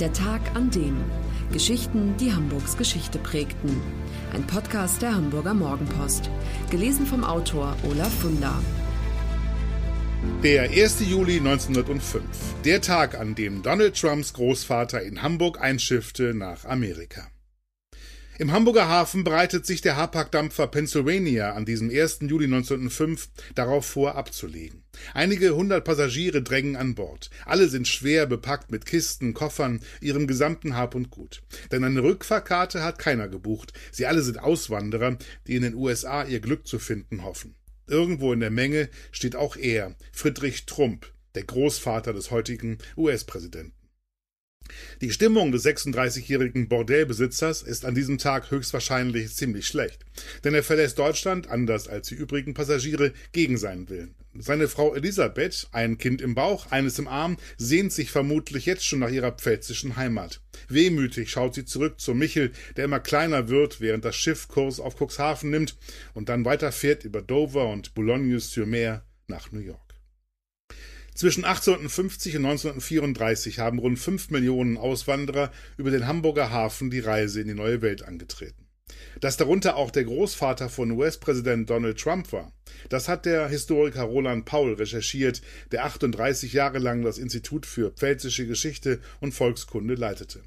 Der Tag an dem. Geschichten, die Hamburgs Geschichte prägten. Ein Podcast der Hamburger Morgenpost. Gelesen vom Autor Olaf Funder. Der 1. Juli 1905. Der Tag, an dem Donald Trumps Großvater in Hamburg einschiffte nach Amerika. Im Hamburger Hafen bereitet sich der Hapag-Dampfer Pennsylvania an diesem 1. Juli 1905 darauf vor, abzulegen. Einige hundert Passagiere drängen an Bord. Alle sind schwer bepackt mit Kisten, Koffern, ihrem gesamten Hab und Gut. Denn eine Rückfahrkarte hat keiner gebucht. Sie alle sind Auswanderer, die in den USA ihr Glück zu finden hoffen. Irgendwo in der Menge steht auch er, Friedrich Trump, der Großvater des heutigen US-Präsidenten. Die Stimmung des 36-jährigen Bordellbesitzers ist an diesem Tag höchstwahrscheinlich ziemlich schlecht, denn er verlässt Deutschland, anders als die übrigen Passagiere, gegen seinen Willen. Seine Frau Elisabeth, ein Kind im Bauch, eines im Arm, sehnt sich vermutlich jetzt schon nach ihrer pfälzischen Heimat. Wehmütig schaut sie zurück zu Michel, der immer kleiner wird, während das Schiff Kurs auf Cuxhaven nimmt und dann weiterfährt über Dover und Boulogne-sur-Mer nach New York. Zwischen 1850 und 1934 haben rund fünf Millionen Auswanderer über den Hamburger Hafen die Reise in die neue Welt angetreten. Dass darunter auch der Großvater von US-Präsident Donald Trump war, das hat der Historiker Roland Paul recherchiert, der 38 Jahre lang das Institut für Pfälzische Geschichte und Volkskunde leitete.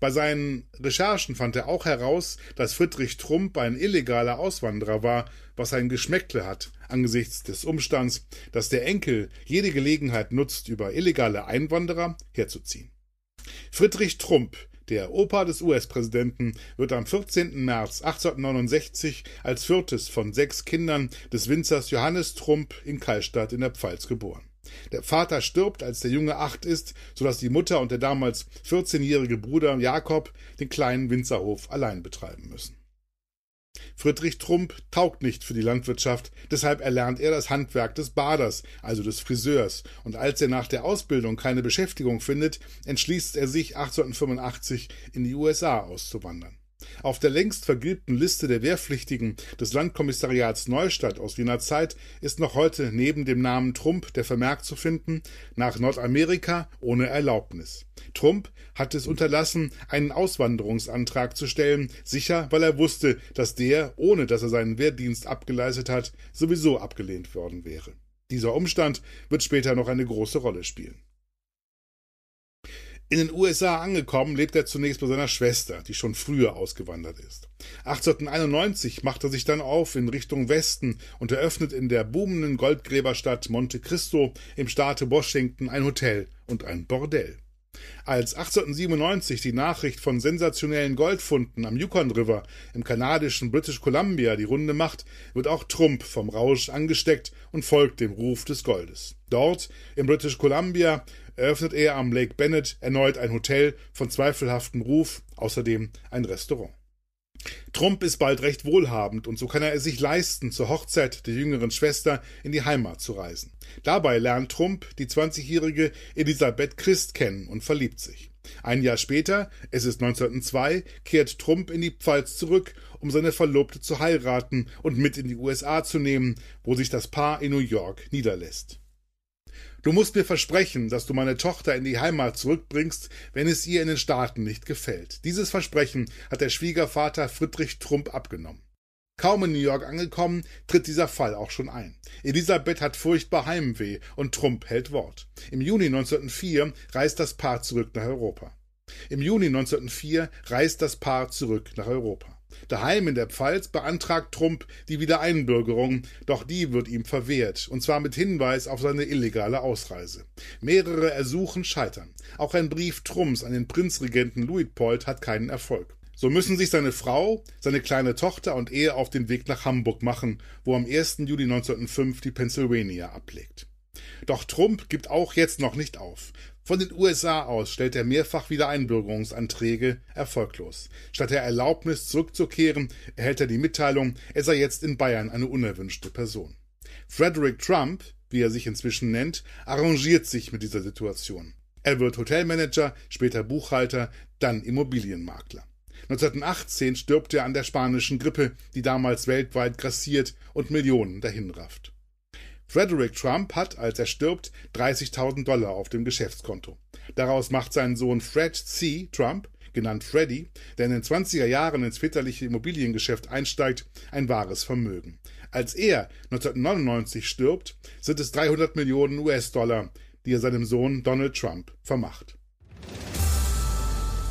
Bei seinen Recherchen fand er auch heraus, dass Friedrich Trump ein illegaler Auswanderer war, was ein Geschmäckle hat, angesichts des Umstands, dass der Enkel jede Gelegenheit nutzt, über illegale Einwanderer herzuziehen. Friedrich Trump, der Opa des US-Präsidenten, wird am 14. März 1869 als viertes von sechs Kindern des Winzers Johannes Trump in Kallstadt in der Pfalz geboren. Der Vater stirbt, als der Junge acht ist, so dass die Mutter und der damals 14-jährige Bruder Jakob den kleinen Winzerhof allein betreiben müssen. Friedrich Trump taugt nicht für die Landwirtschaft, deshalb erlernt er das Handwerk des Baders, also des Friseurs, und als er nach der Ausbildung keine Beschäftigung findet, entschließt er sich 1885 in die USA auszuwandern. Auf der längst vergilbten Liste der Wehrpflichtigen des Landkommissariats Neustadt aus jener Zeit ist noch heute neben dem Namen Trump der Vermerk zu finden nach Nordamerika ohne Erlaubnis. Trump hat es unterlassen, einen Auswanderungsantrag zu stellen, sicher, weil er wusste, dass der, ohne dass er seinen Wehrdienst abgeleistet hat, sowieso abgelehnt worden wäre. Dieser Umstand wird später noch eine große Rolle spielen. In den USA angekommen, lebt er zunächst bei seiner Schwester, die schon früher ausgewandert ist. 1891 macht er sich dann auf in Richtung Westen und eröffnet in der boomenden Goldgräberstadt Monte Cristo im Staate Washington ein Hotel und ein Bordell. Als 1897 die Nachricht von sensationellen Goldfunden am Yukon River im kanadischen British Columbia die Runde macht, wird auch Trump vom Rausch angesteckt und folgt dem Ruf des Goldes. Dort, im British Columbia, eröffnet er am Lake Bennett erneut ein Hotel von zweifelhaftem Ruf, außerdem ein Restaurant. Trump ist bald recht wohlhabend und so kann er es sich leisten, zur Hochzeit der jüngeren Schwester in die Heimat zu reisen. Dabei lernt Trump die 20-jährige Elisabeth Christ kennen und verliebt sich. Ein Jahr später, es ist 1902, kehrt Trump in die Pfalz zurück, um seine Verlobte zu heiraten und mit in die USA zu nehmen, wo sich das Paar in New York niederlässt. Du musst mir versprechen, dass du meine Tochter in die Heimat zurückbringst, wenn es ihr in den Staaten nicht gefällt. Dieses Versprechen hat der Schwiegervater Friedrich Trump abgenommen. Kaum in New York angekommen, tritt dieser Fall auch schon ein. Elisabeth hat furchtbar Heimweh und Trump hält Wort. Im Juni 1904 reist das Paar zurück nach Europa. Im Juni 1904 reist das Paar zurück nach Europa. Daheim in der Pfalz beantragt Trump die Wiedereinbürgerung, doch die wird ihm verwehrt, und zwar mit Hinweis auf seine illegale Ausreise. Mehrere Ersuchen scheitern. Auch ein Brief Trumps an den Prinzregenten Luitpold hat keinen Erfolg. So müssen sich seine Frau, seine kleine Tochter und er auf den Weg nach Hamburg machen, wo am 1. Juli 1905 die Pennsylvania ablegt. Doch Trump gibt auch jetzt noch nicht auf. Von den USA aus stellt er mehrfach Wiedereinbürgerungsanträge erfolglos. Statt der Erlaubnis zurückzukehren, erhält er die Mitteilung, er sei jetzt in Bayern eine unerwünschte Person. Frederick Trump, wie er sich inzwischen nennt, arrangiert sich mit dieser Situation. Er wird Hotelmanager, später Buchhalter, dann Immobilienmakler. 1918 stirbt er an der spanischen Grippe, die damals weltweit grassiert und Millionen dahinrafft. Frederick Trump hat, als er stirbt, 30.000 Dollar auf dem Geschäftskonto. Daraus macht sein Sohn Fred C. Trump, genannt Freddy, der in den 20er Jahren ins väterliche Immobiliengeschäft einsteigt, ein wahres Vermögen. Als er 1999 stirbt, sind es 300 Millionen US-Dollar, die er seinem Sohn Donald Trump vermacht.